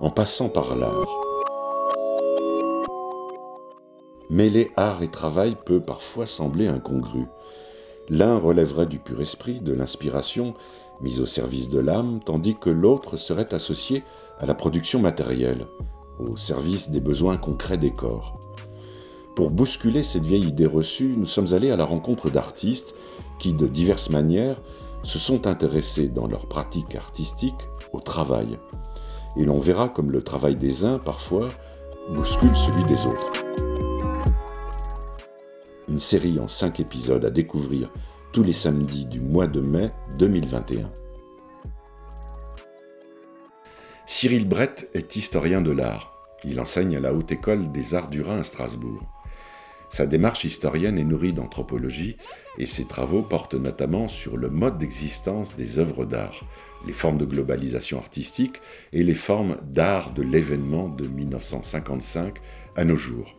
en passant par l'art. Mêler art et travail peut parfois sembler incongru. L'un relèverait du pur esprit, de l'inspiration, mise au service de l'âme, tandis que l'autre serait associé à la production matérielle, au service des besoins concrets des corps. Pour bousculer cette vieille idée reçue, nous sommes allés à la rencontre d'artistes qui, de diverses manières, se sont intéressés dans leur pratique artistique au travail. Et l'on verra comme le travail des uns, parfois, bouscule celui des autres. Une série en cinq épisodes à découvrir tous les samedis du mois de mai 2021. Cyril Brett est historien de l'art. Il enseigne à la Haute École des Arts du Rhin à Strasbourg. Sa démarche historienne est nourrie d'anthropologie et ses travaux portent notamment sur le mode d'existence des œuvres d'art, les formes de globalisation artistique et les formes d'art de l'événement de 1955 à nos jours.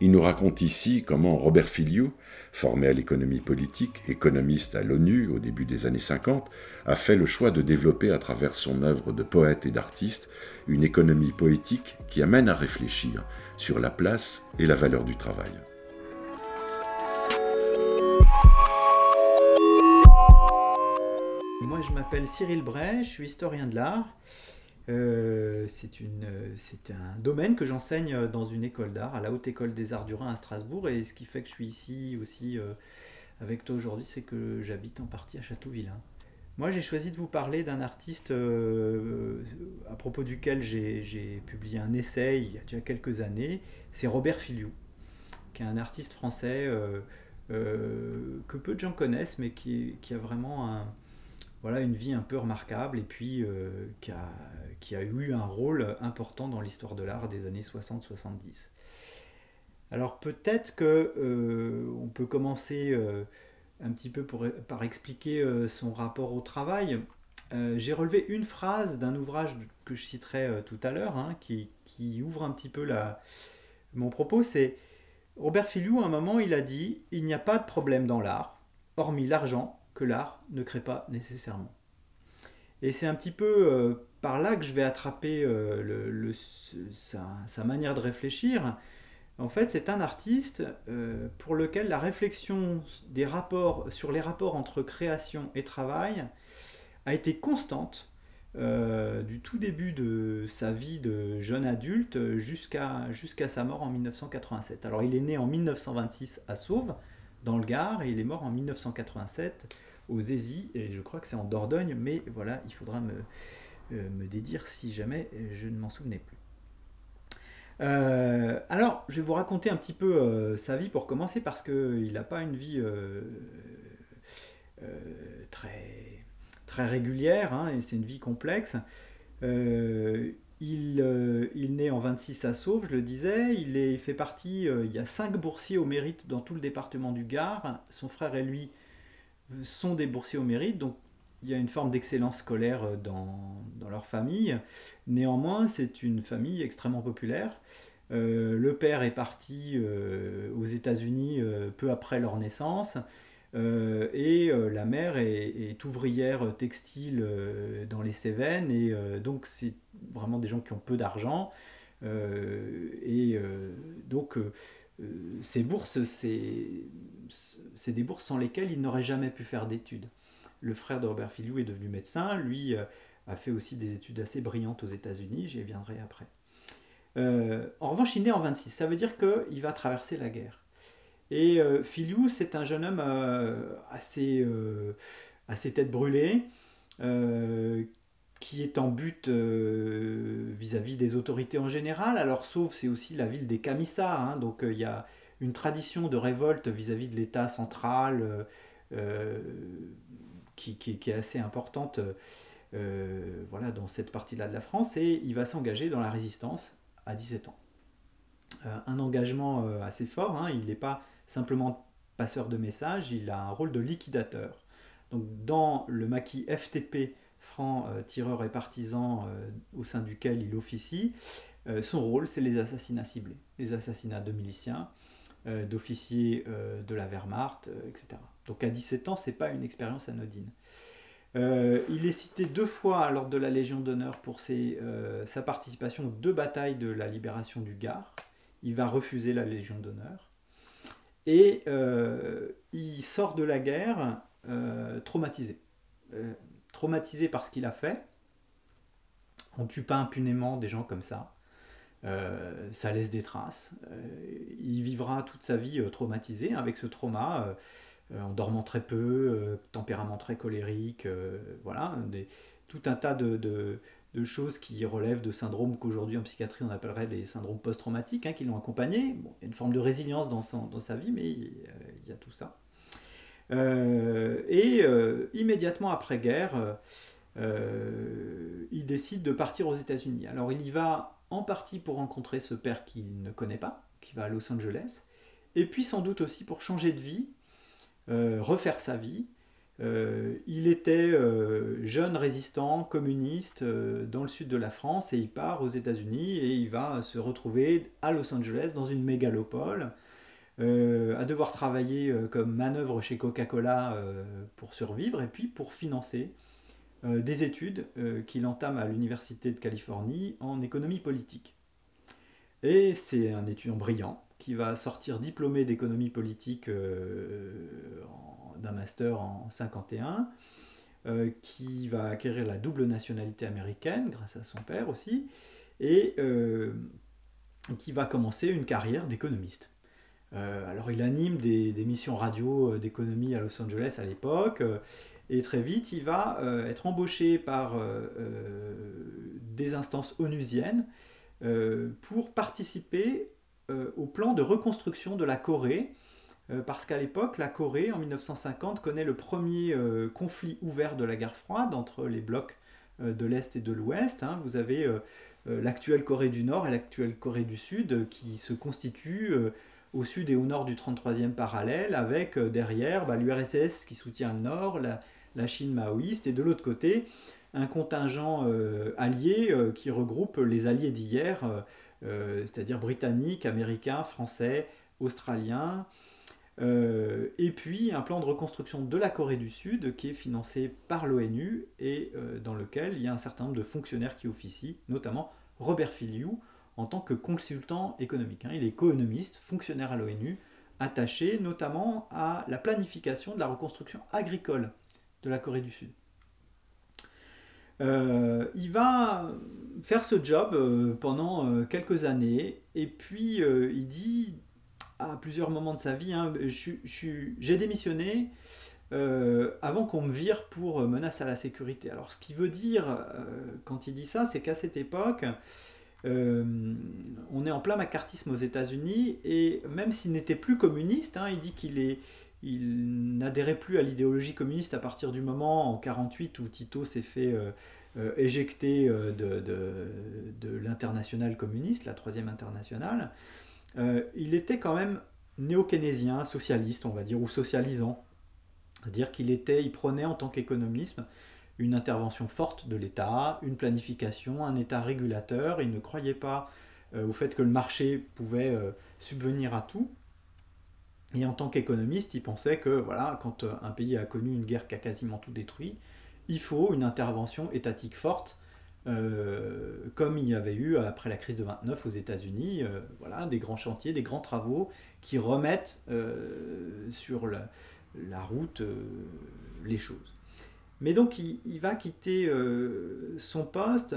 Il nous raconte ici comment Robert Filiou, formé à l'économie politique, économiste à l'ONU au début des années 50, a fait le choix de développer à travers son œuvre de poète et d'artiste une économie poétique qui amène à réfléchir sur la place et la valeur du travail. Moi, je m'appelle Cyril Bray, je suis historien de l'art. Euh, c'est un domaine que j'enseigne dans une école d'art, à la Haute École des Arts du Rhin à Strasbourg. Et ce qui fait que je suis ici aussi euh, avec toi aujourd'hui, c'est que j'habite en partie à Châteauvillain. Moi, j'ai choisi de vous parler d'un artiste euh, à propos duquel j'ai publié un essai il y a déjà quelques années. C'est Robert Filiou, qui est un artiste français que peu de gens connaissent, mais qui, qui a vraiment un, voilà, une vie un peu remarquable et puis euh, qui, a, eu un rôle important dans l'histoire de l'art des années 60-70. Alors peut-être que euh, on peut commencer euh, un petit peu par expliquer son rapport au travail. J'ai relevé une phrase d'un ouvrage que je citerai tout à l'heure, hein, qui, ouvre un petit peu la, mon propos. C'est Robert Filiou, à un moment, il a dit Il n'y a pas de problème dans l'art, hormis l'argent que l'art ne crée pas nécessairement. Et c'est un petit peu euh, par là que je vais attraper euh, sa, manière de réfléchir. En fait, c'est un artiste euh, pour lequel la réflexion des rapports, sur les rapports entre création et travail a été constante du tout début de sa vie de jeune adulte jusqu'à jusqu'à sa mort en 1987. Alors il est né en 1926 à Sauve, dans le Gard et il est mort en 1987 aux Zézy et je crois que c'est en Dordogne, mais voilà, il faudra me, euh, me dédire si jamais je ne m'en souvenais plus. Euh, alors, je vais vous raconter un petit peu euh, sa vie pour commencer parce qu'il n'a pas une vie très, très régulière, hein, et c'est une vie complexe. Il, naît en 26 à Sauve, je le disais. Il, fait partie, il y a cinq boursiers au mérite dans tout le département du Gard. Son frère et lui sont des boursiers au mérite. Donc, il y a une forme d'excellence scolaire dans, leur famille. Néanmoins, c'est une famille extrêmement populaire. Euh, le père est parti euh, aux États-Unis euh, peu après leur naissance. Et la mère est, ouvrière textile dans les Cévennes. Et donc, c'est vraiment des gens qui ont peu d'argent. et donc, ces bourses, c'est des bourses sans lesquelles il n'aurait jamais pu faire d'études. Le frère de Robert Filiou est devenu médecin, lui euh, a fait aussi des études assez brillantes aux États-Unis, j'y reviendrai après. Euh, en revanche, il naît en 26, ça veut dire qu'il va traverser la guerre. Et euh, c'est un jeune homme assez, assez tête brûlée, qui est en but vis-à-vis des autorités en général. Alors, sauf c'est aussi la ville des Camissards, hein, donc il y a une tradition de révolte vis-à-vis de l'État central euh, euh, qui, est assez importante euh, voilà, dans cette partie-là de la France, et il va s'engager dans la résistance à 17 ans. un engagement assez fort, hein, il n'est pas simplement passeur de messages, il a un rôle de liquidateur. Donc dans le maquis FTP, franc tireur et partisan au sein duquel il officie, son rôle c'est les assassinats ciblés, les assassinats de miliciens, euh, d'officiers euh, de la Wehrmacht, euh, etc. Donc à 17 ans, c'est pas une expérience anodine. il est cité deux fois l'ordre de la Légion d'honneur pour sa participation aux deux batailles de la libération du Gard. Il va refuser la Légion d'honneur. Et il sort de la guerre traumatisé. traumatisé par ce qu'il a fait. On ne tue pas impunément des gens comme ça. Euh, ça laisse des traces. Euh, il vivra toute sa vie euh, traumatisé avec ce trauma, en dormant très peu, tempérament très colérique, voilà, tout un tas de, choses qui relèvent de syndromes qu'aujourd'hui en psychiatrie on appellerait des syndromes post-traumatiques, hein, qui l'ont accompagné. il y a une forme de résilience dans, dans sa vie, mais il, y a tout ça. et immédiatement après-guerre, il décide de partir aux États-Unis. Alors il y va en partie pour rencontrer ce père qu'il ne connaît pas, qui va à Los Angeles, et puis sans doute aussi pour changer de vie, euh, refaire sa vie. Euh, il était euh, jeune résistant communiste dans le sud de la France et il part aux États-Unis et il va se retrouver à Los Angeles dans une mégalopole, à devoir travailler comme manœuvre chez Coca-Cola pour survivre et puis pour financer euh, des études euh, qu'il entame à l'Université de Californie en économie politique. Et c'est un étudiant brillant qui va sortir diplômé d'économie politique euh, d'un master en 51, qui va acquérir la double nationalité américaine grâce à son père aussi, et qui va commencer une carrière d'économiste. alors il anime des, missions radio d'économie à Los Angeles à l'époque, et très vite, il va euh, être embauché par euh, euh, des instances onusiennes pour participer au plan de reconstruction de la Corée, parce qu'à l'époque, la Corée, en 1950, connaît le premier conflit ouvert de la guerre froide entre les blocs de l'Est et de l'Ouest. Hein. Vous avez l'actuelle Corée du Nord et l'actuelle Corée du Sud qui se constituent au sud et au nord du 33e parallèle, avec derrière bah, l'URSS qui soutient le nord, la, Chine maoïste, et de l'autre côté, un contingent euh, allié euh, qui regroupe les alliés d'hier, euh, c'est-à-dire britanniques, américains, français, australiens, et puis un plan de reconstruction de la Corée du Sud qui est financé par l'ONU et dans lequel il y a un certain nombre de fonctionnaires qui officient, notamment Robert Filiou en tant que consultant économique. Hein. Il est économiste, fonctionnaire à l'ONU, attaché notamment à la planification de la reconstruction agricole de la Corée du Sud. Euh, il va faire ce job euh, pendant euh, quelques années et puis il dit à plusieurs moments de sa vie, hein, j'ai démissionné avant qu'on me vire pour menace à la sécurité. Alors ce qu'il veut dire quand il dit ça, c'est qu'à cette époque, on est en plein macartisme aux États-Unis et même s'il n'était plus communiste, hein, il dit qu'il est, n'adhérait plus à l'idéologie communiste à partir du moment en 48 où Tito s'est fait euh, euh, éjecter euh, de, l'international communiste, la troisième internationale. Il était quand même néo-keynésien, socialiste, on va dire, ou socialisant. C'est-à-dire qu'il il prenait en tant qu'économiste une intervention forte de l'État, une planification, un État régulateur. Il ne croyait pas au fait que le marché pouvait subvenir à tout. Et en tant qu'économiste, il pensait que voilà, quand euh, un pays a connu une guerre qui a quasiment tout détruit, il faut une intervention étatique forte, euh, comme il y avait eu après la crise de 29 aux États-Unis, euh, voilà, des grands chantiers, des grands travaux qui remettent sur la, route les choses. Mais donc il, va quitter son poste,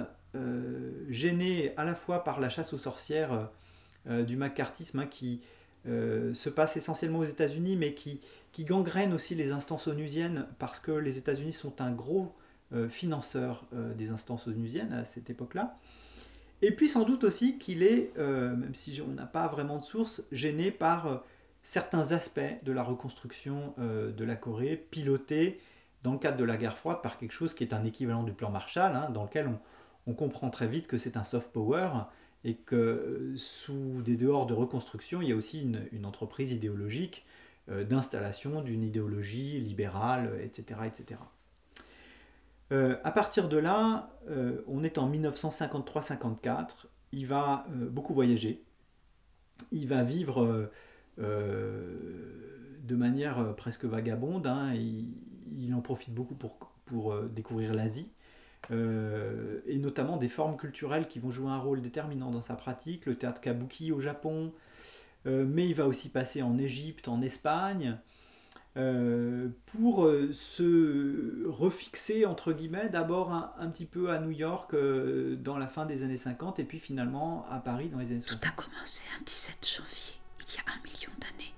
gêné à la fois par la chasse aux sorcières du macartisme hein, qui euh, se passe essentiellement aux États-Unis, mais qui, qui gangrène aussi les instances onusiennes, parce que les États-Unis sont un gros euh, financeur euh, des instances onusiennes à cette époque-là. Et puis sans doute aussi qu'il est, même si on n'a pas vraiment de source, gêné par certains aspects de la reconstruction de la Corée, piloté dans le cadre de la guerre froide par quelque chose qui est un équivalent du plan Marshall, hein, dans lequel on, comprend très vite que c'est un soft power, et que euh, sous des dehors de reconstruction, il y a aussi une, entreprise idéologique euh, d'installation d'une idéologie libérale, etc. etc. Euh, à partir de là, on est en 1953-54, il va beaucoup voyager, il va vivre de manière presque vagabonde, hein, il, en profite beaucoup pour pour découvrir l'Asie. et notamment des formes culturelles qui vont jouer un rôle déterminant dans sa pratique, le théâtre kabuki au Japon, mais il va aussi passer en Égypte, en Espagne, euh, pour euh, se refixer, entre guillemets, d'abord un, petit peu à New York euh, dans la fin des années 50 et puis finalement à Paris dans les années 60. Tout a commencé un 17 janvier, il y a un million d'années.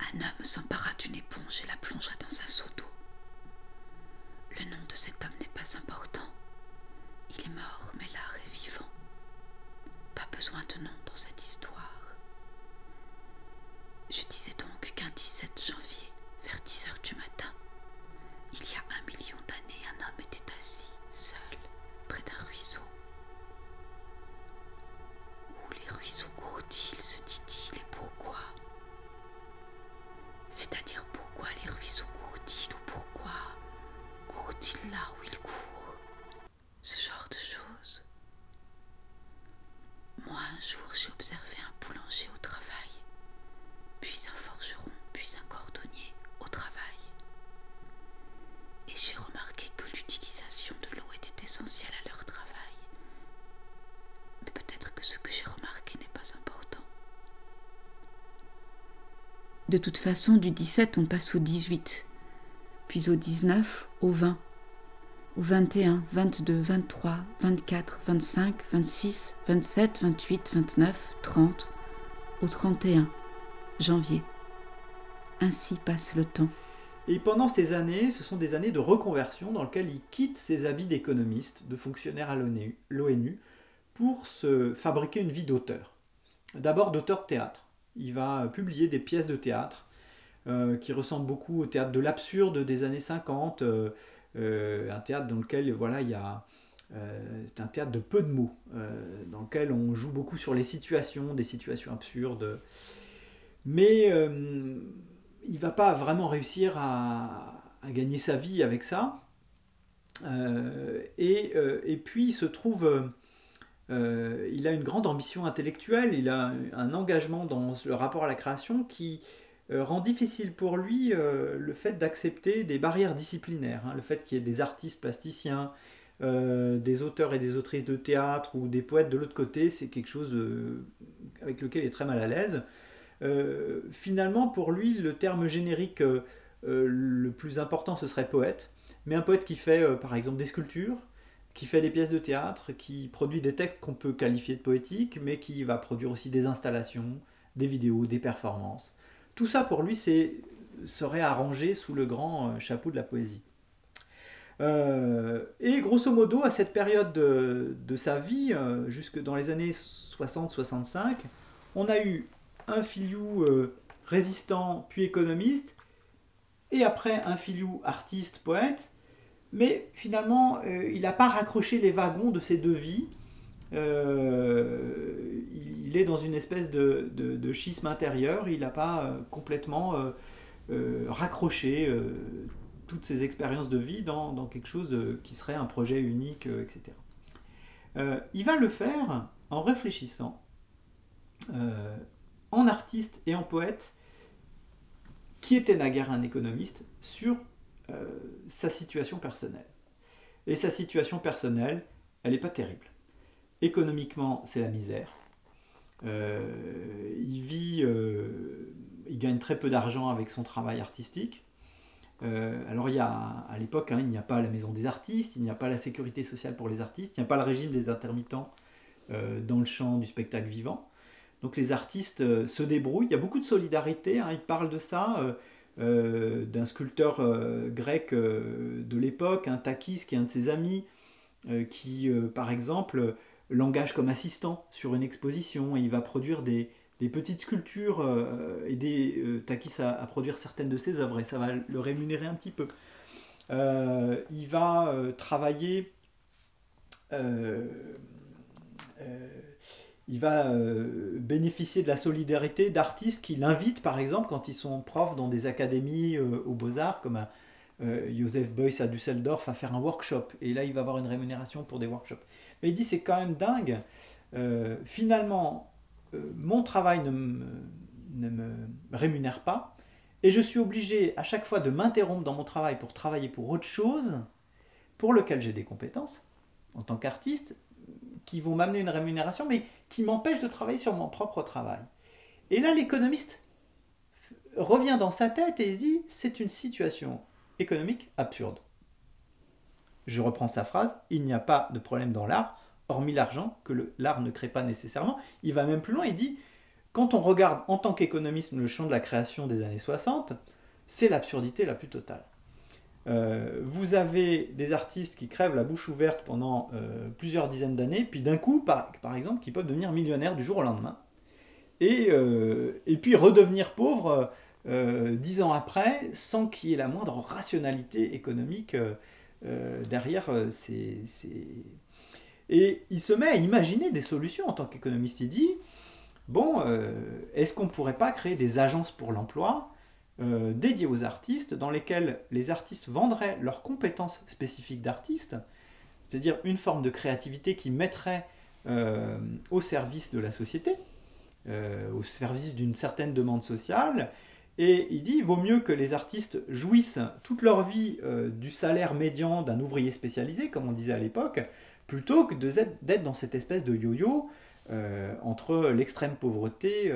Un homme s'empara d'une éponge et la plongea dans un seau d'eau. Le nom de cet homme n'est pas important. Il est mort, mais l'art est vivant. Pas besoin de nom dans cette histoire. Je disais donc qu'un 17 janvier, vers 10 heures du matin, il y a un million d'années, un homme était assis, seul, près d'un ruisseau. Où les ruisseaux courent-ils, se dit-il, et pourquoi C'est-à-dire pourquoi les ruisseaux courent-ils ou pourquoi courent-ils là où ils courent Ce genre de choses. Moi, un jour, j'ai observé un boulanger au travail puis un forgeron, puis un cordonnier au travail. Et j'ai remarqué que l'utilisation de l'eau était essentielle à leur travail. Mais peut-être que ce que j'ai remarqué n'est pas important. De toute façon, du 17, on passe au 18, puis au 19, au 20, au 21, 22, 23, 24, 25, 26, 27, 28, 29, 30, au 31 janvier. Ainsi passe le temps. Et pendant ces années, ce sont des années de reconversion dans lesquelles il quitte ses habits d'économiste, de fonctionnaire à l'ONU, pour se fabriquer une vie d'auteur. D'abord d'auteur de théâtre. Il va publier des pièces de théâtre qui ressemblent beaucoup au théâtre de l'absurde des années 50, euh, euh, un théâtre dans lequel voilà, il y a, c'est un théâtre de peu de mots, dans lequel on joue beaucoup sur les situations, des situations absurdes. Mais euh, il va pas vraiment réussir à, gagner sa vie avec ça. Euh, euh, et, puis il se trouve, il a une grande ambition intellectuelle, il a un engagement dans le rapport à la création qui rend difficile pour lui le fait d'accepter des barrières disciplinaires, hein. le fait qu'il y ait des artistes plasticiens, des auteurs et des autrices de théâtre ou des poètes de l'autre côté, c'est quelque chose avec lequel il est très mal à l'aise. Euh, finalement, pour lui, le terme générique euh, euh, le plus important, ce serait poète. Mais un poète qui fait, par exemple, des sculptures, qui fait des pièces de théâtre, qui produit des textes qu'on peut qualifier de poétiques, mais qui va produire aussi des installations, des vidéos, des performances. Tout ça, pour lui, serait arrangé sous le grand chapeau de la poésie. et grosso modo, à cette période de, sa vie, jusque dans les années 60-65, on a eu un filiou euh, résistant puis économiste, et après un filiou artiste, poète, mais finalement euh, il n'a pas raccroché les wagons de ces deux vies. Euh, il est dans une espèce de, schisme intérieur, il n'a pas complètement raccroché toutes ces expériences de vie dans, quelque chose qui serait un projet unique, etc. il va le faire en réfléchissant en artiste et en poète, qui était naguère un économiste, sur euh, sa situation personnelle. Et sa situation personnelle, elle n'est pas terrible. Économiquement, c'est la misère. Euh, il vit, euh, il gagne très peu d'argent avec son travail artistique. alors il y a, à l'époque, hein, il n'y a pas la maison des artistes, il n'y a pas la sécurité sociale pour les artistes, il n'y a pas le régime des intermittents dans le champ du spectacle vivant. Donc les artistes euh, se débrouillent. Il y a beaucoup de solidarité. Hein. Ils parlent de ça. Euh, euh, d'un sculpteur grec de l'époque, un Takis, qui est un de ses amis, qui, par exemple, l'engage comme assistant sur une exposition et il va produire des, petites sculptures, aider Takis à, produire certaines de ses œuvres et ça va le rémunérer un petit peu. il va travailler il va euh, bénéficier de la solidarité d'artistes qui l'invitent, par exemple, quand ils sont profs dans des académies euh, aux beaux-arts, comme euh, Joseph Beuys à Düsseldorf, à faire un workshop. Et là, il va avoir une rémunération pour des workshops. Mais il dit, c'est quand même dingue. finalement, mon travail ne me, ne me, rémunère pas, Et je suis obligé à chaque fois de m'interrompre dans mon travail pour travailler pour autre chose, pour lequel j'ai des compétences en tant qu'artiste, qui vont m'amener une rémunération, mais qui m'empêchent de travailler sur mon propre travail. Et là, l'économiste revient dans sa tête et dit, c'est une situation économique absurde. Je reprends sa phrase, il n'y a pas de problème dans l'art, hormis l'argent, que l'art ne crée pas nécessairement. Il va même plus loin, il dit, quand on regarde en tant qu'économiste le champ de la création des années 60, c'est l'absurdité la plus totale. Euh, vous avez des artistes qui crèvent la bouche ouverte pendant euh, plusieurs dizaines d'années, puis d'un coup, par, exemple, qui peuvent devenir millionnaires du jour au lendemain, et, euh, et puis redevenir pauvres dix ans après, sans qu'il y ait la moindre rationalité économique derrière. Ces, Et il se met à imaginer des solutions en tant qu'économiste. Il dit, bon, est-ce qu'on ne pourrait pas créer des agences pour l'emploi euh, dédiés aux artistes, dans lesquels les artistes vendraient leurs compétences spécifiques d'artistes, c'est-à-dire une forme de créativité qui mettrait euh, au service de la société, euh, au service d'une certaine demande sociale. Et il dit, il vaut mieux que les artistes jouissent toute leur vie du salaire médian d'un ouvrier spécialisé, comme on disait à l'époque, plutôt que d'être dans cette espèce de yo-yo entre l'extrême pauvreté.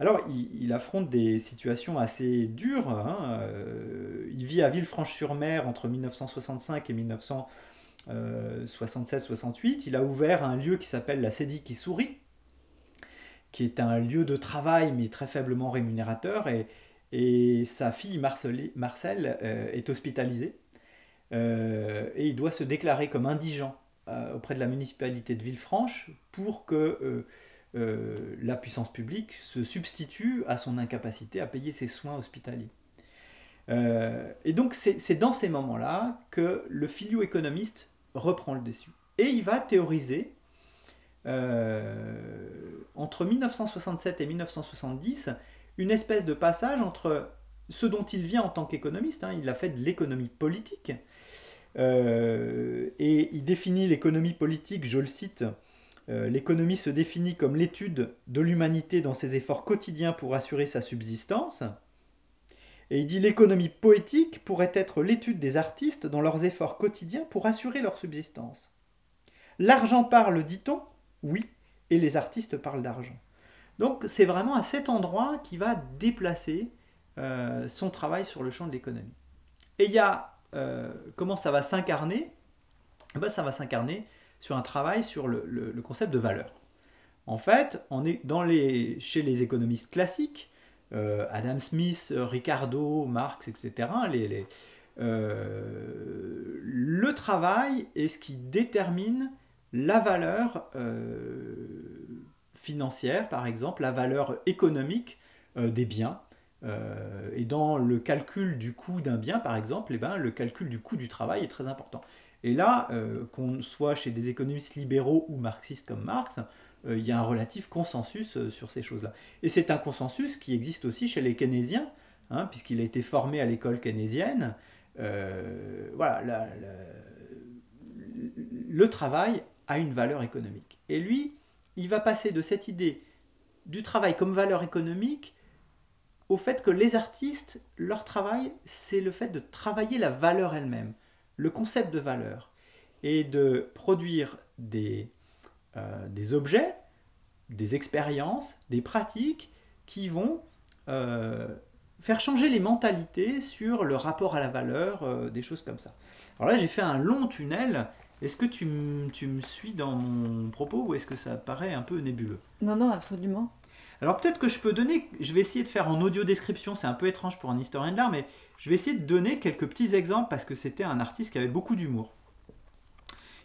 Alors, il, affronte des situations assez dures. Hein, euh, il vit à Villefranche-sur-Mer entre 1965 et 1967-68. Il a ouvert un lieu qui s'appelle la Cédie qui sourit, qui est un lieu de travail mais très faiblement rémunérateur. Et, sa fille Marcel, euh, est hospitalisée. Euh, et il doit se déclarer comme indigent auprès de la municipalité de Villefranche pour que euh, la puissance publique se substitue à son incapacité à payer ses soins hospitaliers. Euh, et donc c'est dans ces moments-là que le filio-économiste reprend le dessus. Et il va théoriser, euh, entre 1967 et 1970, une espèce de passage entre ce dont il vient en tant qu'économiste, hein, il a fait de l'économie politique, et il définit l'économie politique, je le cite, euh, l'économie se définit comme l'étude de l'humanité dans ses efforts quotidiens pour assurer sa subsistance. Et il dit l'économie poétique pourrait être l'étude des artistes dans leurs efforts quotidiens pour assurer leur subsistance. L'argent parle, dit-on Oui, et les artistes parlent d'argent. Donc c'est vraiment à cet endroit qu'il va déplacer euh, son travail sur le champ de l'économie. Et il y a euh, comment ça va s'incarner? Eh ben, Ça va s'incarner sur un travail sur le, concept de valeur. En fait, on est dans les, chez les économistes classiques, euh, Adam Smith, Ricardo, Marx, etc., le travail est ce qui détermine la valeur euh, financière, par exemple, la valeur économique des biens. et dans le calcul du coût d'un bien, par exemple, eh ben, le calcul du coût du travail est très important. Et là, euh, qu'on soit chez des économistes libéraux ou marxistes comme Marx, euh, il y a un relatif consensus euh, sur ces choses-là. Et c'est un consensus qui existe aussi chez les keynésiens, hein, puisqu'il a été formé à l'école keynésienne. voilà, le travail a une valeur économique. Et lui, il va passer de cette idée du travail comme valeur économique au fait que les artistes, leur travail, c'est le fait de travailler la valeur elle-même le concept de valeur est de produire des, euh, des objets, des expériences, des pratiques qui vont euh, faire changer les mentalités sur le rapport à la valeur, euh, des choses comme ça. Alors là, j'ai fait un long tunnel. Est-ce que tu, tu me suis dans mon propos ou est-ce que ça paraît un peu nébuleux? Non, non, absolument. Alors peut-être que je peux donner, je vais essayer de faire en audio description, c'est un peu étrange pour un historien de l'art, mais je vais essayer de donner quelques petits exemples parce que c'était un artiste qui avait beaucoup d'humour.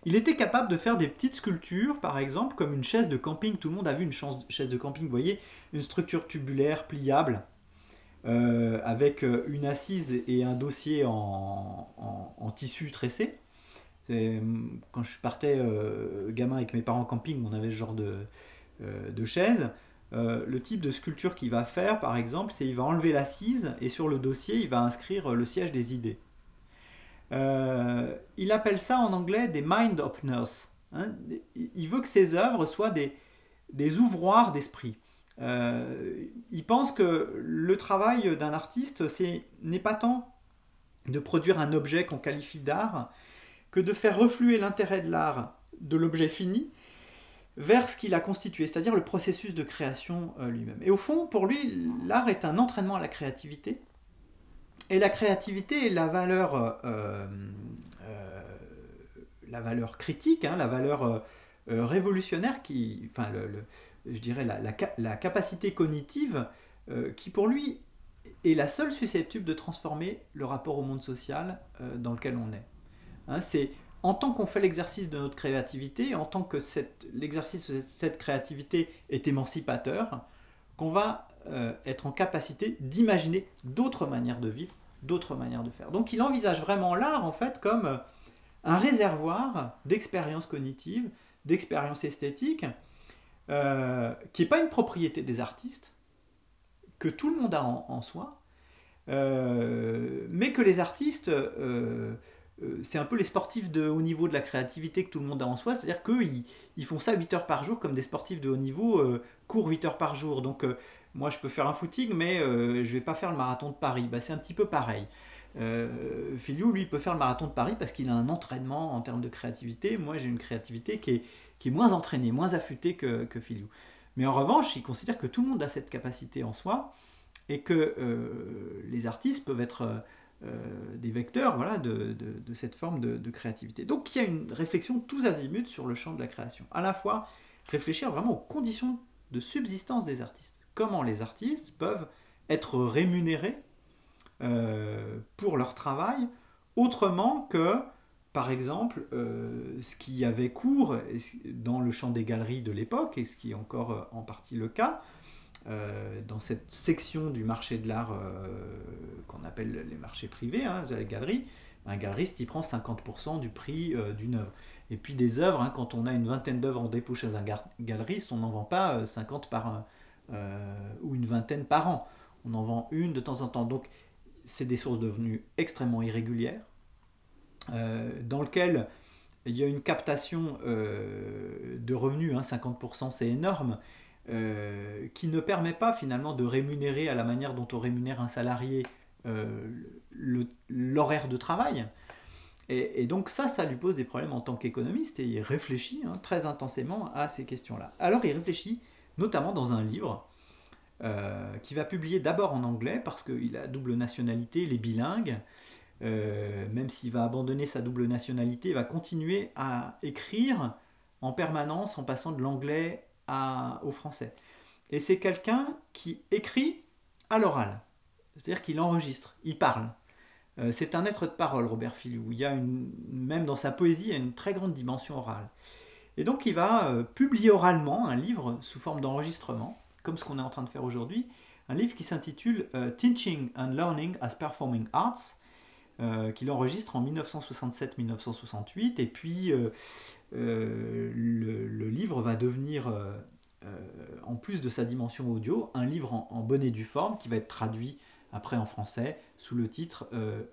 Il était capable de faire des petites sculptures, par exemple, comme une chaise de camping. Tout le monde a vu une chaise de camping, vous voyez, une structure tubulaire pliable, euh, avec euh, une assise et un dossier en, tissu tressé. Quand je partais euh, gamin avec mes parents en camping, on avait ce genre de, de chaise. Euh, le type de sculpture qu'il va faire, par exemple, c'est il va enlever l'assise et sur le dossier, il va inscrire le siège des idées. Euh, il appelle ça en anglais des mind openers. Hein. Il veut que ses œuvres soient des, des ouvroirs d'esprit. il pense que le travail d'un artiste, n'est pas tant de produire un objet qu'on qualifie d'art, que de faire refluer l'intérêt de l'art de l'objet fini vers ce qu'il a constitué, c'est-à-dire le processus de création euh, lui-même. Et au fond, pour lui, l'art est un entraînement à la créativité. Et la créativité est la valeur, euh, euh, la valeur critique, hein, la valeur révolutionnaire, qui, enfin, je dirais la capacité cognitive qui pour lui est la seule susceptible de transformer le rapport au monde social dans lequel on est. Hein, c'est en tant qu'on fait l'exercice de notre créativité, en tant que l'exercice de cette créativité est émancipateur, qu'on va euh, être en capacité d'imaginer d'autres manières de vivre, d'autres manières de faire. Donc il envisage vraiment l'art en fait comme euh, un réservoir d'expériences cognitives, d'expériences esthétiques, euh, qui n'est pas une propriété des artistes, que tout le monde a en soi, mais que les artistes c'est un peu les sportifs de haut niveau de la créativité que tout le monde a en soi, c'est-à-dire qu'ils ils font ça 8 heures par jour comme des sportifs de haut niveau euh, courent 8 heures par jour. Donc euh, moi je peux faire un footing mais je je vais pas faire le marathon de Paris. Bah, c'est un petit peu pareil. Euh, Filiou, lui, peut faire le marathon de Paris parce qu'il a un entraînement en termes de créativité. Moi, j'ai une créativité qui est, moins entraînée, moins affûtée que, que. Mais en revanche, il considère que tout le monde a cette capacité en soi et que les artistes peuvent être euh, des vecteurs voilà, de, cette forme de, créativité. Donc il y a une réflexion tous azimuts sur le champ de la création. À la fois réfléchir vraiment aux conditions de subsistance des artistes. Comment les artistes peuvent être rémunérés euh, pour leur travail autrement que, par exemple, euh, ce qui avait cours dans le champ des galeries de l'époque, et ce qui est encore en partie le cas, euh, dans cette section du marché de l'art euh, qu'on appelle les marchés privés, hein, vous avez les galeries, un galeriste il prend 50% du prix euh, d'une œuvre. Et puis des œuvres, hein, quand on a une vingtaine d'œuvres en dépôt chez un galeriste, on n'en vend pas 50 par ou une vingtaine par an. On en vend une de temps en temps. Donc c'est des sources devenues extrêmement irrégulières, dans lesquelles il y a une captation de revenus, 50% hein, c'est énorme, euh, qui ne permet pas finalement de rémunérer à la manière dont on rémunère un salarié euh, l'horaire de travail. Et, donc ça, ça lui pose des problèmes en tant qu'économiste et il réfléchit hein, très intensément à ces questions-là. Alors il réfléchit notamment dans un livre euh, qui va publier d'abord en anglais parce qu'il a double nationalité, il est bilingue. même s'il va abandonner sa double nationalité, il va continuer à écrire en permanence en passant de l'anglais au français. Et c'est quelqu'un qui écrit à l'oral, c'est-à-dire qu'il enregistre, il parle. Euh, c'est un être de parole, Robert Filou. Il y a une, même dans sa poésie, il a une très grande dimension orale. Et donc il va euh, publier oralement un livre sous forme d'enregistrement, comme ce qu'on est en train de faire aujourd'hui, un livre qui s'intitule euh, Teaching and Learning as Performing Arts, qu'il enregistre en 1967-1968. Et puis euh, le, livre va devenir, euh, euh, en plus de sa dimension audio, un livre en, bonne et forme qui va être traduit après en français sous le titre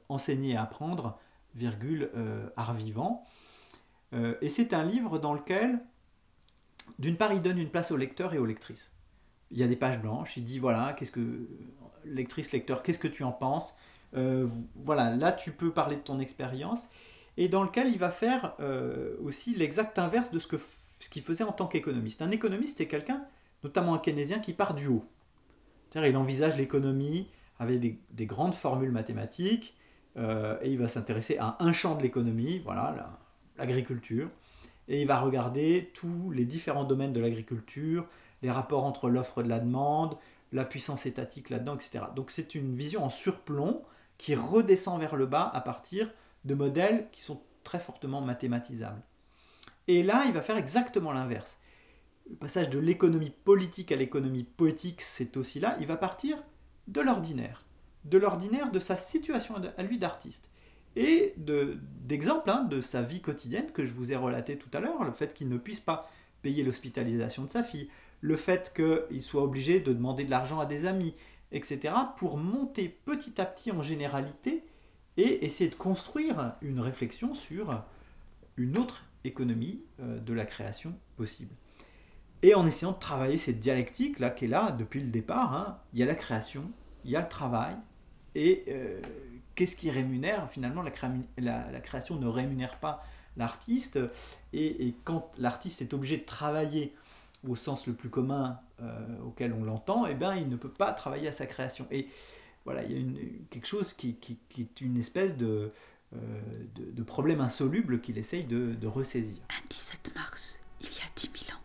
Enseigner et apprendre, virgule, art vivant. et c'est un livre dans lequel, d'une part, il donne une place au lecteur et aux lectrices. Il y a des pages blanches, il dit voilà, qu'est-ce que lectrice, lecteur, qu'est-ce que tu en penses? Voilà, là tu peux parler de ton expérience et dans lequel il va faire euh, aussi l'exact inverse de ce qu'il ce faisait en tant qu'économiste. Un économiste, c'est quelqu'un, notamment un keynésien, qui part du haut. C'est-à-dire, il envisage l'économie avec des, grandes formules mathématiques, euh, et il va s'intéresser à un champ de l'économie, voilà, l'agriculture, et il va regarder tous les différents domaines de l'agriculture, les rapports entre l'offre et la demande, la puissance étatique là-dedans, etc. Donc c'est une vision en surplomb qui redescend vers le bas à partir de modèles qui sont très fortement mathématisables. Et là, il va faire exactement l'inverse. Le passage de l'économie politique à l'économie poétique, c'est aussi là. Il va partir de l'ordinaire, de l'ordinaire de sa situation à lui d'artiste. Et d'exemples hein, de sa vie quotidienne que je vous ai relaté tout à l'heure, le fait qu'il ne puisse pas payer l'hospitalisation de sa fille, le fait qu'il soit obligé de demander de l'argent à des amis, etc., pour monter petit à petit en généralité et essayer de construire une réflexion sur une autre économie euh, de la création possible. et en essayant de travailler cette dialectique là qui est là depuis le départ. Hein. Il y a la création, il y a le travail, et euh, qu'est-ce qui rémunère finalement la, création ne rémunère pas l'artiste, et, quand l'artiste est obligé de travailler au sens le plus commun euh, auquel on l'entend, eh ben, il ne peut pas travailler à sa création. Et voilà, il y a une, quelque chose qui, est une espèce de, euh, de, problème insoluble qu'il essaye de, de ressaisir. Un 17 mars, il y a 10 000 ans,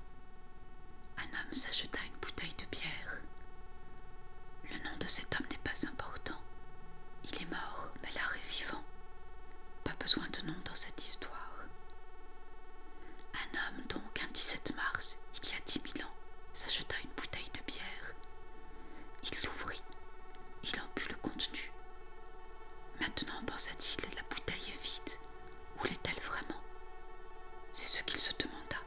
un homme s'acheta une bouteille de bière. Le nom de cet homme n'est pas important. Il est mort, mais l'art est vivant. Pas besoin de nom dans cette histoire. Un homme, donc, un 17 mars, il y a 10 000 ans, s'acheta une bouteille de bière. Il l'ouvrit. Il en but le contenu. Maintenant, pensa-t-il, la bouteille est vide. Où l'est-elle vraiment C'est ce qu'il se demanda.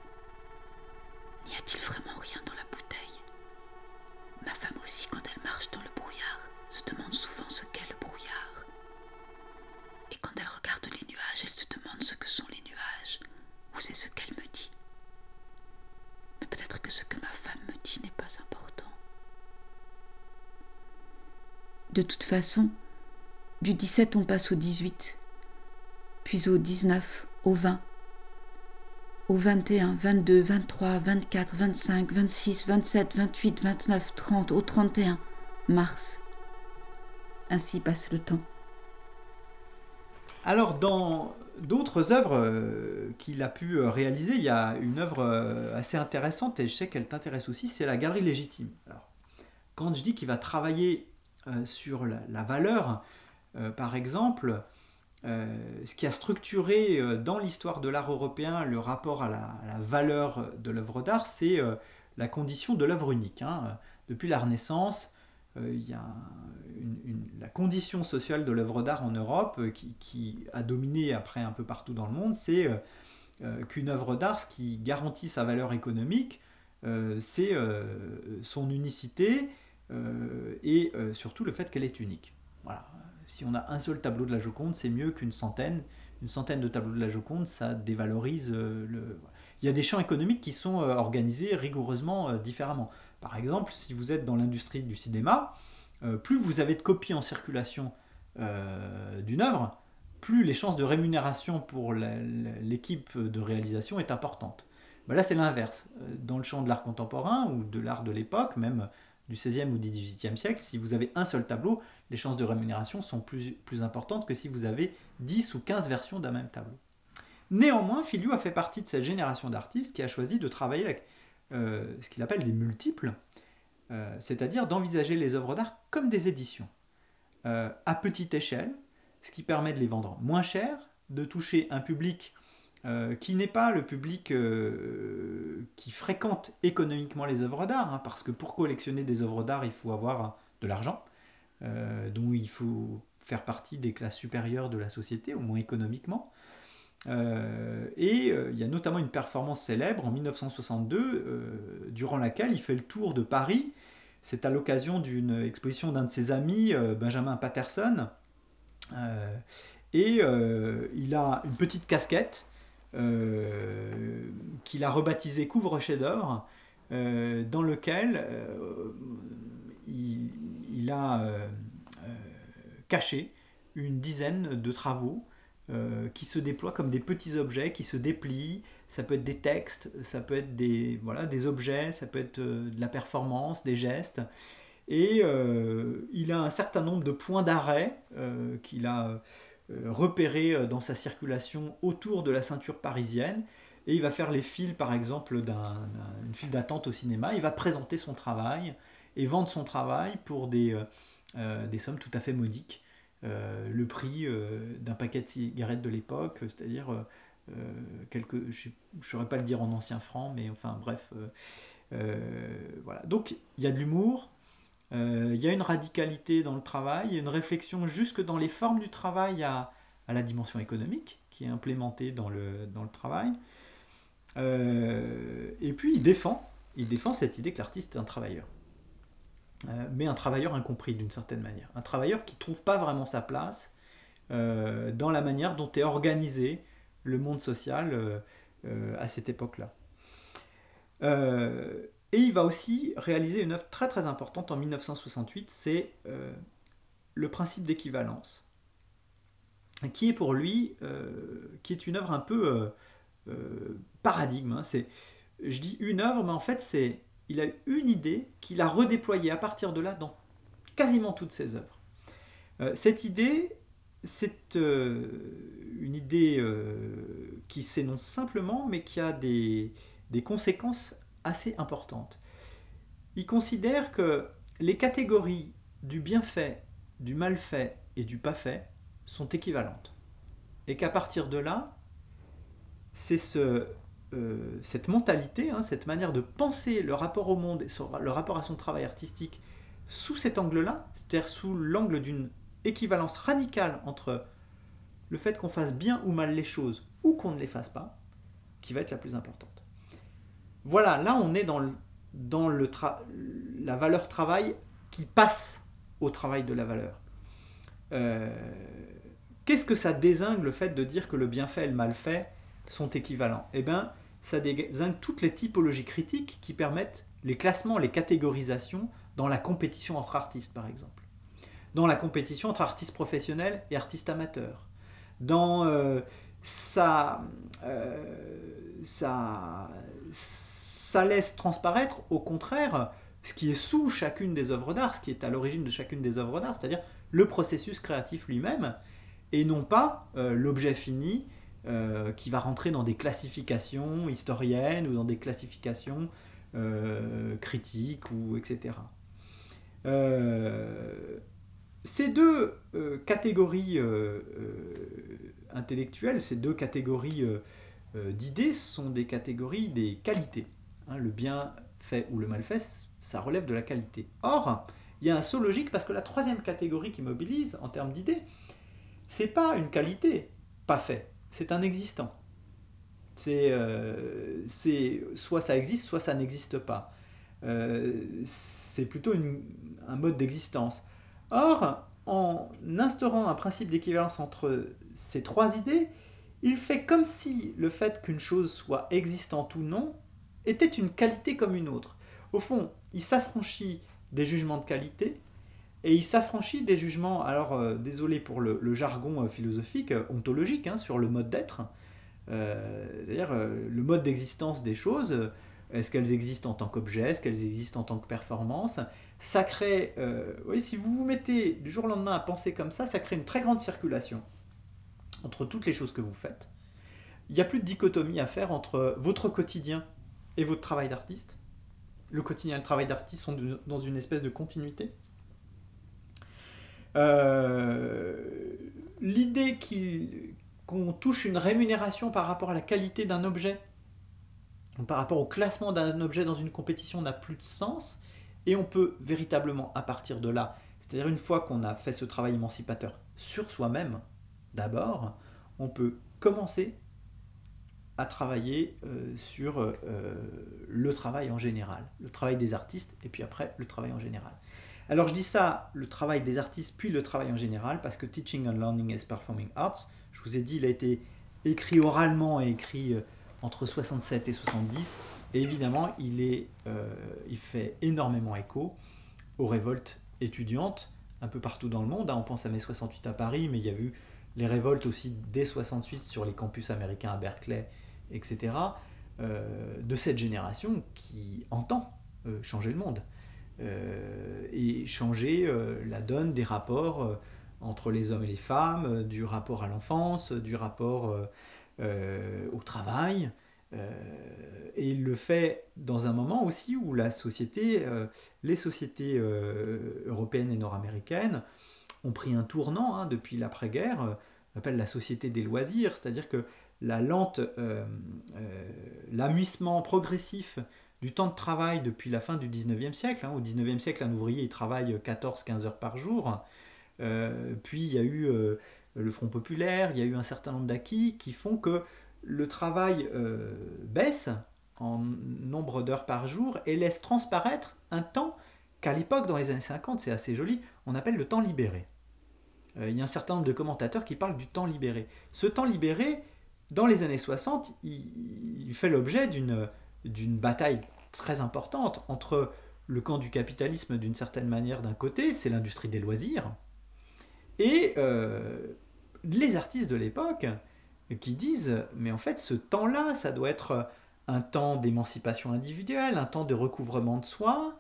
N'y a-t-il vraiment rien dans la bouteille Ma femme aussi, quand elle marche dans le brouillard, se demande souvent ce qu'est le brouillard. Et quand elle regarde les nuages, elle se demande ce que sont les nuages, ou c'est ce qu'elle me dit. Mais peut-être que ce que ma femme me dit n'est pas important. De toute façon, du 17 on passe au 18, puis au 19, au 20, au 21, 22, 23, 24, 25, 26, 27, 28, 29, 30, au 31 mars. Ainsi passe le temps. Alors, dans d'autres œuvres euh, qu'il a pu euh, réaliser, il y a une œuvre euh, assez intéressante et je sais qu'elle t'intéresse aussi, c'est la Galerie Légitime. Alors, quand je dis qu'il va travailler sur la, valeur, par exemple, ce qui a structuré dans l'histoire de l'art européen le rapport à la, valeur de l'œuvre d'art, c'est la condition de l'œuvre unique. Hein. Depuis la Renaissance, il y a la condition sociale de l'œuvre d'art en Europe euh, qui, a dominé après un peu partout dans le monde, c'est euh, euh, qu'une œuvre d'art, ce qui garantit sa valeur économique, c'est son unicité et surtout le fait qu'elle est unique. Voilà. Si on a un seul tableau de la Joconde, c'est mieux qu'une centaine. Une centaine de tableaux de la Joconde, ça dévalorise le. Il y a des champs économiques qui sont organisés rigoureusement différemment. Par exemple, si vous êtes dans l'industrie du cinéma, euh, plus vous avez de copies en circulation euh, d'une œuvre, plus les chances de rémunération pour l'équipe de réalisation est importante. Ben là, c'est l'inverse. Euh, dans le champ de l'art contemporain ou de l'art de l'époque, même du 16e ou du 18e siècle, si vous avez un seul tableau, les chances de rémunération sont plus, importantes que si vous avez 10 ou 15 versions d'un même tableau. Néanmoins, Filiou a fait partie de cette génération d'artistes qui a choisi de travailler avec ce qu'il appelle des multiples, euh, c'est-à-dire d'envisager les œuvres d'art comme des éditions, euh, à petite échelle, ce qui permet de les vendre moins cher, de toucher un public euh, qui n'est pas le public qui fréquente économiquement les œuvres d'art, hein, parce que pour collectionner des œuvres d'art, il faut avoir de l'argent, donc il faut faire partie des classes supérieures de la société, au moins économiquement. Euh, et euh, il y a notamment une performance célèbre en 1962, euh, durant laquelle il fait le tour de Paris. C'est à l'occasion d'une exposition d'un de ses amis, Benjamin Patterson. et il a une petite casquette qu'il a rebaptisée Couvre chef-d'œuvre, dans lequel il, il, a caché une dizaine de travaux euh, qui se déploient comme des petits objets qui se déplient. Ça peut être des textes, ça peut être des, voilà, des objets, ça peut être euh, de la performance, des gestes. Et euh, il a un certain nombre de points d'arrêt qu'il a repérés dans sa circulation autour de la ceinture parisienne. Et il va faire les files, par exemple, d'une file d'attente au cinéma. Il va présenter son travail et vendre son travail pour des, des sommes tout à fait modiques. Euh, le prix euh, d'un paquet de cigarettes de l'époque, c'est-à-dire euh, quelques, je ne saurais pas le dire en ancien franc, mais enfin bref, voilà. Donc il y a de l'humour, il y a une radicalité dans le travail, une réflexion jusque dans les formes du travail à, la dimension économique qui est implémentée dans le, travail. et puis il défend, il défend cette idée que l'artiste est un travailleur. Euh, mais un travailleur incompris d'une certaine manière. Un travailleur qui ne trouve pas vraiment sa place euh, dans la manière dont est organisé le monde social euh, à cette époque-là. Et il va aussi réaliser une œuvre très très importante en 1968, c'est le principe d'équivalence, qui est pour lui, qui est une œuvre un peu paradigme. Hein. je dis une œuvre, mais en fait c'est, il a une idée qu'il a redéployée à partir de là dans quasiment toutes ses œuvres. cette idée, c'est une idée qui s'énonce simplement, mais qui a des conséquences assez importante. Il considère que les catégories du bien fait, du mal fait et du pas fait sont équivalentes. Et qu'à partir de là, c'est ce, euh, cette mentalité, hein, cette manière de penser le rapport au monde et le rapport à son travail artistique sous cet angle-là, c'est-à-dire sous l'angle d'une équivalence radicale entre le fait qu'on fasse bien ou mal les choses ou qu'on ne les fasse pas, qui va être la plus importante. Voilà, là on est dans, le, la valeur travail qui passe au travail de la valeur. Euh, qu'est-ce que ça désingue le fait de dire que le bien fait et le mal fait sont équivalents? Eh bien, ça désingue toutes les typologies critiques qui permettent les classements, les catégorisations dans la compétition entre artistes, par exemple. Dans la compétition entre artistes professionnels et artistes amateurs. Dans euh, euh, laisse transparaître, au contraire, ce qui est sous chacune des œuvres d'art, ce qui est à l'origine de chacune des œuvres d'art, c'est-à-dire le processus créatif lui-même, et non pas euh, l'objet fini euh, qui va rentrer dans des classifications historiennes ou dans des classifications euh, critiques ou etc. ces deux catégories intellectuelles, ces deux catégories d'idées sont des catégories des qualités. Hein, le bien fait ou le mal fait, ça relève de la qualité. Or, il y a un saut logique parce que la troisième catégorie qui mobilise en termes d'idées, c'est pas une qualité pas fait, c'est un existant. C'est euh, soit ça existe, soit ça n'existe pas. Euh, c'est plutôt un mode d'existence. Or, en instaurant un principe d'équivalence entre ces trois idées, il fait comme si le fait qu'une chose soit existante ou non était une qualité comme une autre. Au fond, il s'affranchit des jugements de qualité et il s'affranchit des jugements, alors euh, désolé pour le, jargon euh, philosophique, euh, ontologique, hein, sur le mode d'être, c'est-à-dire le mode d'existence des choses, est-ce qu'elles existent en tant qu'objet, est-ce qu'elles existent en tant que performance Ça crée, oui, si vous vous mettez du jour au lendemain à penser comme ça, ça crée une très grande circulation entre toutes les choses que vous faites. Il n'y a plus de dichotomie à faire entre votre quotidien et votre travail d'artiste. Le quotidien et le travail d'artiste sont dans une espèce de continuité. Euh, l'idée qu'on touche une rémunération par rapport à la qualité d'un objet, par rapport au classement d'un objet dans une compétition n'a plus de sens, et on peut véritablement, à partir de là, c'est-à-dire une fois qu'on a fait ce travail émancipateur sur soi-même, d'abord, on peut commencer à travailler euh, sur euh, le travail en général, le travail des artistes, et puis après le travail en général. Alors je dis ça, le travail des artistes, puis le travail en général, parce que Teaching and Learning as Performing Arts, je vous ai dit, il a été écrit oralement et écrit euh, entre 67 et 70, et évidemment, il, est, il fait énormément écho aux révoltes étudiantes un peu partout dans le monde. Hein. On pense à mai 68 à Paris, mais il y a eu les révoltes aussi dès 68 sur les campus américains à Berkeley etc., euh, de cette génération qui entend euh, changer le monde euh, et changer la donne des rapports entre les hommes et les femmes, du rapport à l'enfance, du rapport au travail. et il le fait dans un moment aussi où la société, les sociétés européennes et nord-américaines ont pris un tournant hein, depuis l'après-guerre, on appelle la société des loisirs, c'est-à-dire que la lente, euh, euh, progressif du temps de travail depuis la fin du 19e siècle. Hein. Au 19e siècle, un ouvrier il travaille 14-15 heures par jour. Euh, puis il y a eu le Front populaire, il y a eu un certain nombre d'acquis qui font que le travail baisse en nombre d'heures par jour et laisse transparaître un temps qu'à l'époque, dans les années 50, c'est assez joli, on appelle le temps libéré. il y a un certain nombre de commentateurs qui parlent du temps libéré. Ce temps libéré, dans les années 60, il, fait l'objet d'une bataille très importante entre le camp du capitalisme d'une certaine manière d'un côté, c'est l'industrie des loisirs, et les artistes de l'époque qui disent, mais en fait ce temps-là, ça doit être un temps d'émancipation individuelle, un temps de recouvrement de soi,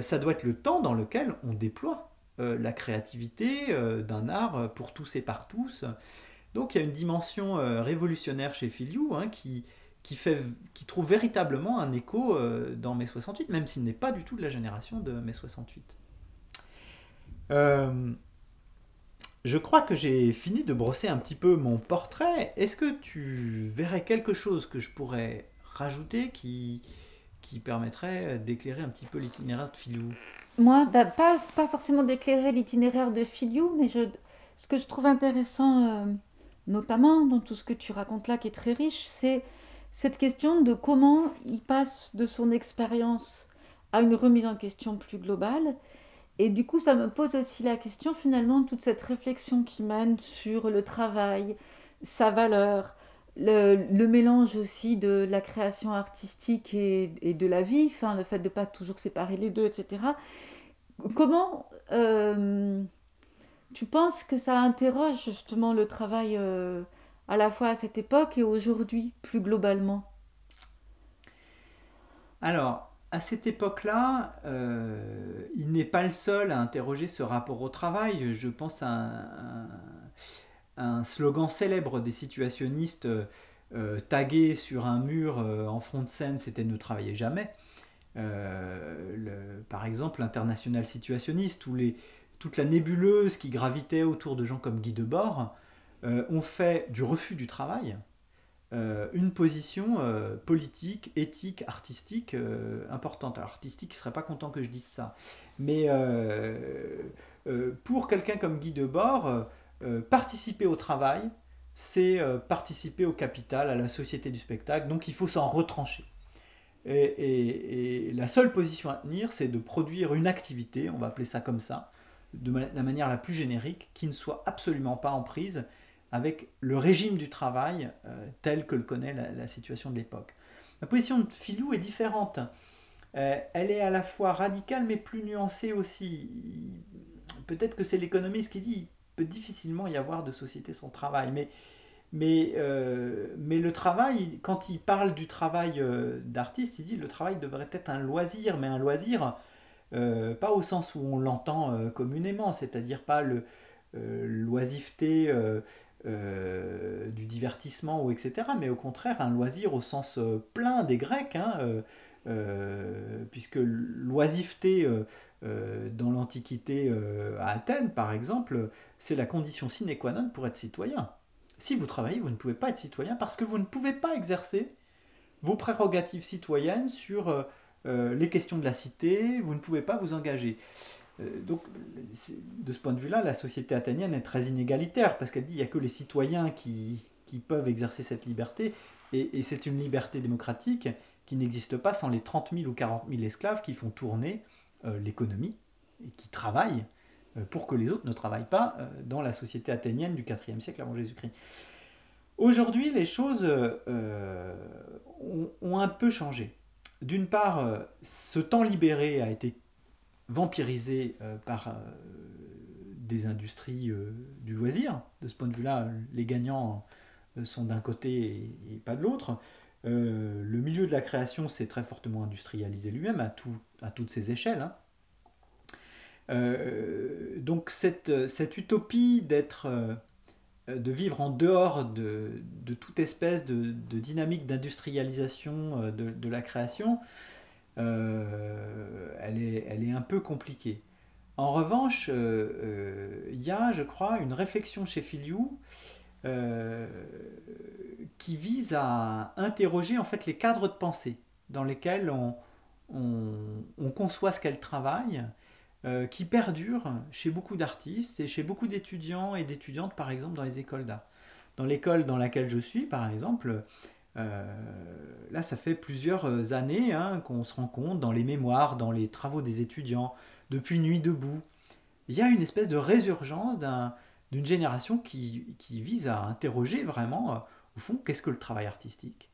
ça doit être le temps dans lequel on déploie euh, la créativité euh, d'un art euh, pour tous et par tous. Donc il y a une dimension révolutionnaire chez Filiou hein, qui, qui, trouve véritablement un écho dans mai 68, même s'il n'est pas du tout de la génération de mai 68. je crois que j'ai fini de brosser un petit peu mon portrait. Est-ce que tu verrais quelque chose que je pourrais rajouter qui, qui permettrait d'éclairer un petit peu l'itinéraire de Filiou moi, bah, pas, pas forcément d'éclairer l'itinéraire de Filiou, mais ce que je trouve intéressant, euh, notamment dans tout ce que tu racontes là, qui est très riche, c'est cette question de comment il passe de son expérience à une remise en question plus globale. Et du coup, ça me pose aussi la question, finalement, toute cette réflexion qui mène sur le travail, sa valeur, le, mélange aussi de la création artistique et, de la vie, enfin, le fait de ne pas toujours séparer les deux, etc. Comment euh, tu penses que ça interroge justement le travail euh, à la fois à cette époque et aujourd'hui, plus globalement? Alors, à cette époque-là, euh, il n'est pas le seul à interroger ce rapport au travail. Je pense à un slogan célèbre des situationnistes euh, tagué sur un mur en front de scène, c'était ne travaillez jamais. Par exemple, l'international situationniste, ou les, toute la nébuleuse qui gravitait autour de gens comme Guy Debord, ont fait du refus du travail une position politique, éthique, artistique importante. Artistique, il ne serait pas content que je dise ça. Mais pour quelqu'un comme Guy Debord, euh, participer au travail, c'est euh, participer au capital, à la société du spectacle, donc il faut s'en retrancher. Et, la seule position à tenir, c'est de produire une activité, on va appeler ça comme ça, de la manière la plus générique, qui ne soit absolument pas en prise avec le régime du travail euh, tel que le connaît la, situation de l'époque. La position de Filou est différente. elle est à la fois radicale mais plus nuancée aussi. Peut-être que c'est l'économiste qui dit peut difficilement y avoir de société sans travail. Mais, mais, euh, mais le travail, quand il parle du travail euh, d'artiste, il dit le travail devrait être un loisir, mais un loisir euh, pas au sens où on l'entend communément, c'est-à-dire pas le loisiveté du divertissement ou etc., mais au contraire un loisir au sens plein des Grecs, hein, puisque loisiveté euh, dans l'Antiquité euh, à Athènes, par exemple, c'est la condition sine qua non pour être citoyen. Si vous travaillez, vous ne pouvez pas être citoyen parce que vous ne pouvez pas exercer vos prérogatives citoyennes sur euh, les questions de la cité, vous ne pouvez pas vous engager. donc, de ce point de vue-là, la société athénienne est très inégalitaire parce qu'elle dit qu'il n'y a que les citoyens qui, peuvent exercer cette liberté et, c'est une liberté démocratique qui n'existe pas sans les 30 000 ou 40 000 esclaves qui font tourner euh, l'économie et qui travaillent euh, pour que les autres ne travaillent pas euh, dans la société athénienne du IVe siècle avant Jésus-Christ. Aujourd'hui, les choses ont, un peu changé. D'une part, ce temps libéré a été vampirisé par des industries du loisir. De ce point de vue-là, les gagnants sont d'un côté et, pas de l'autre. le milieu de la création s'est très fortement industrialisé lui-même à tout, à toutes ces échelles. Hein. Euh, donc cette, utopie d'être, euh, de vivre en dehors de, toute espèce de, dynamique d'industrialisation euh, de, la création, elle, est, elle est un peu compliquée. En revanche, il y a, je crois, une réflexion chez Filiou qui vise à interroger en fait les cadres de pensée dans lesquels on, conçoit ce qu'elle travaille, euh, qui perdure chez beaucoup d'artistes et chez beaucoup d'étudiants et d'étudiantes, par exemple, dans les écoles d'art. Dans l'école dans laquelle je suis, par exemple, euh, là, ça fait plusieurs années hein, qu'on se rend compte dans les mémoires, dans les travaux des étudiants, depuis Nuit debout. Il y a une espèce de résurgence d'une génération qui, vise à interroger vraiment, euh, au fond, qu'est-ce que le travail artistique?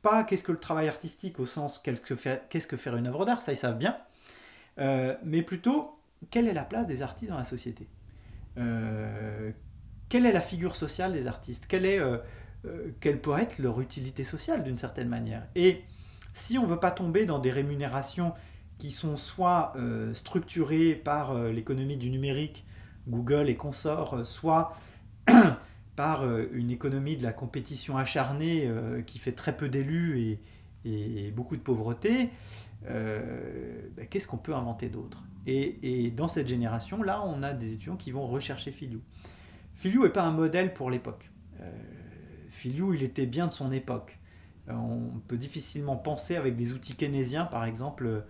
Pas qu'est-ce que le travail artistique au sens qu'est-ce que faire une œuvre d'art, ça ils savent bien, mais plutôt quelle est la place des artistes dans la société Quelle est la figure sociale des artistes quelle, est, quelle peut être leur utilité sociale d'une certaine manière Et si on ne veut pas tomber dans des rémunérations qui sont soit structurées par l'économie du numérique, Google et consorts, soit par une économie de la compétition acharnée qui fait très peu d'élus et, beaucoup de pauvreté, ben, qu'est-ce qu'on peut inventer d'autre? Et, dans cette génération-là, on a des étudiants qui vont rechercher Filiou. Filiou n'est pas un modèle pour l'époque. Euh, Filiou, il était bien de son époque. Euh, on peut difficilement penser avec des outils keynésiens, par exemple,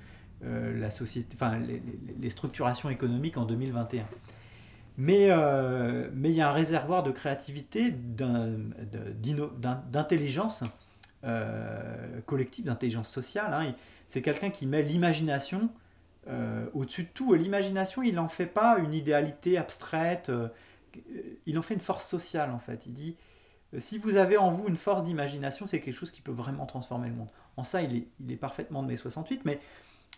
euh, la société, enfin, les, structurations économiques en 2021. Mais, mais il y a un réservoir de créativité, d'intelligence collective, d'intelligence sociale. Hein. C'est quelqu'un qui met l'imagination euh, au-dessus de tout. L'imagination, il n'en fait pas une idéalité abstraite, euh, il en fait une force sociale en fait. Il dit, euh, si vous avez en vous une force d'imagination, c'est quelque chose qui peut vraiment transformer le monde. En ça, il est, parfaitement de mai 68, mais,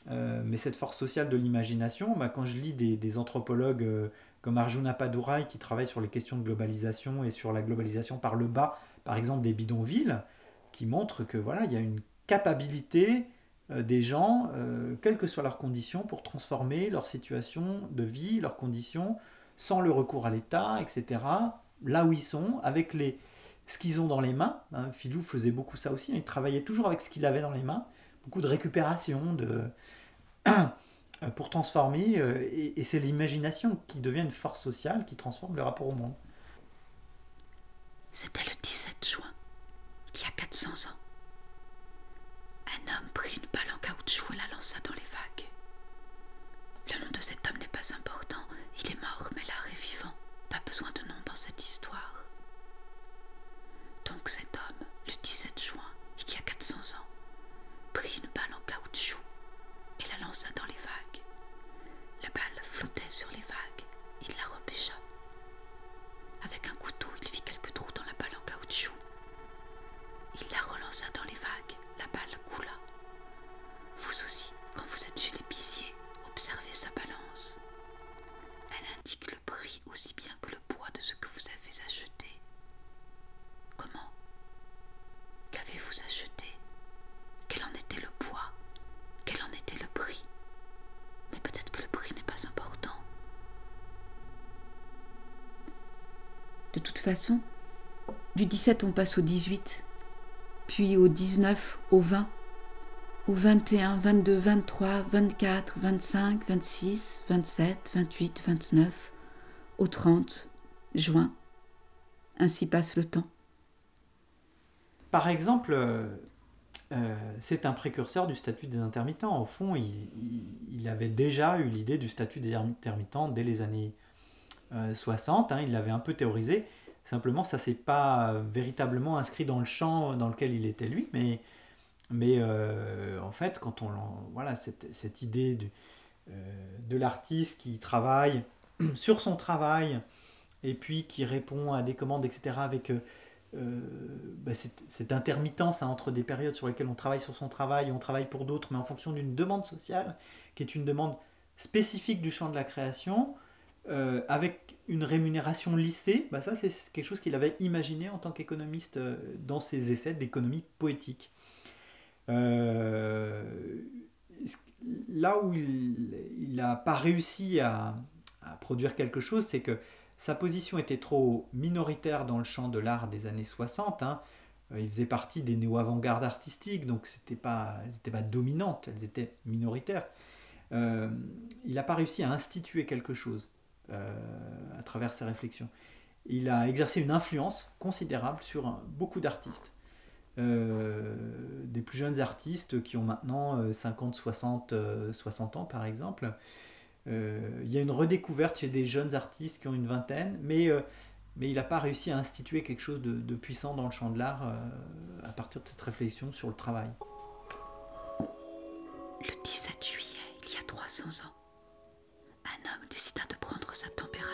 mais cette force sociale de l'imagination, bah, quand je lis des, anthropologues comme Arjuna Padurai qui travaillent sur les questions de globalisation et sur la globalisation par le bas, par exemple des bidonvilles, qui montrent que voilà, il y a une capacité euh, des gens, euh, quelles que soient leurs conditions, pour transformer leur situation de vie, leurs conditions, sans le recours à l'État, etc., là où ils sont, avec les, ce qu'ils ont dans les mains. Hein, Filou faisait beaucoup ça aussi, il travaillait toujours avec ce qu'il avait dans les mains, beaucoup de récupération, de... pour transformer, euh, et, et c'est l'imagination qui devient une force sociale qui transforme le rapport au monde. C'était le 17 juin, il y a 400 ans. Un homme prit une balle en caoutchouc et la lança dans les vagues. Le nom de cet homme n'est pas important, il est mort, mais l'art est vivant. Pas besoin de nom dans cette histoire. Donc cet homme, le 17 juin, il y a 400 ans, prit une balle en caoutchouc et la lança dans les vagues. La balle flottait sur les vagues, il la repêcha. Avec un couteau, il fit quelques trous dans la balle en caoutchouc. Il la relança dans les vagues, la balle coula. Vous aussi, quand vous êtes chez l'épicier, observez sa balance. Elle indique le prix aussi bien que le poids de ce que vous avez acheté. Comment Qu'avez-vous acheté Quel en était le poids Quel en était le prix Mais peut-être que le prix n'est pas important. De toute façon, du 17 on passe au 18 puis au 19, au 20, au 21, 22, 23, 24, 25, 26, 27, 28, 29, au 30, juin. Ainsi passe le temps. Par exemple, euh, euh, c'est un précurseur du statut des intermittents. Au fond, il, avait déjà eu l'idée du statut des intermittents dès les années 60. Euh, hein, il l'avait un peu théorisé. Simplement, ça s'est pas véritablement inscrit dans le champ dans lequel il était lui, mais, euh, en fait, quand on voilà cette, idée euh, de l'artiste qui travaille sur son travail et puis qui répond à des commandes, etc., avec euh, bah, cette, cette, intermittence hein, entre des périodes sur lesquelles on travaille sur son travail et on travaille pour d'autres, mais en fonction d'une demande sociale qui est une demande spécifique du champ de la création, euh, avec une rémunération lissée, bah ça c'est quelque chose qu'il avait imaginé en tant qu'économiste euh, dans ses essais d'économie poétique. Euh, là où il n'a pas réussi à, produire quelque chose, c'est que sa position était trop minoritaire dans le champ de l'art des années 60. Hein. Il faisait partie des néo-avant-gardes artistiques, donc pas, elles n'étaient pas dominantes, elles étaient minoritaires. il n'a pas réussi à instituer quelque chose. Euh, à travers ses réflexions. Il a exercé une influence considérable sur beaucoup d'artistes. Euh, des plus jeunes artistes qui ont maintenant 50, 60, 60 ans par exemple. Euh, il y a une redécouverte chez des jeunes artistes qui ont une vingtaine, mais, mais il n'a pas réussi à instituer quelque chose de, de puissant dans le champ de l'art à partir de cette réflexion sur le travail. Le 17 juillet, il y a 300 ans,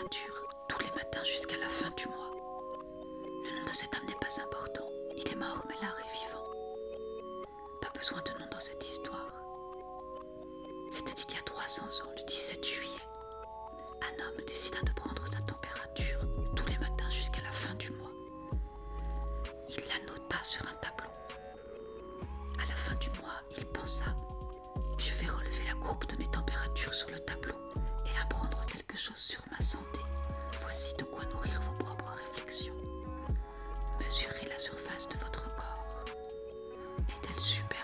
tous les matins jusqu'à la fin du mois. Le nom de cet homme n'est pas important. Il est mort, mais l'art est vivant. besoin de nom dans cette histoire. C'était il y a 300 ans, le 17 juillet. Un homme décida de prendre sa température tous les matins jusqu'à la fin du mois. Il la nota sur un tableau. À la fin du mois, il pensa Je vais relever la courbe de mes températures sur le tableau sur ma santé. Voici de quoi nourrir vos propres réflexions. Mesurez la surface de votre corps. Est-elle supérieure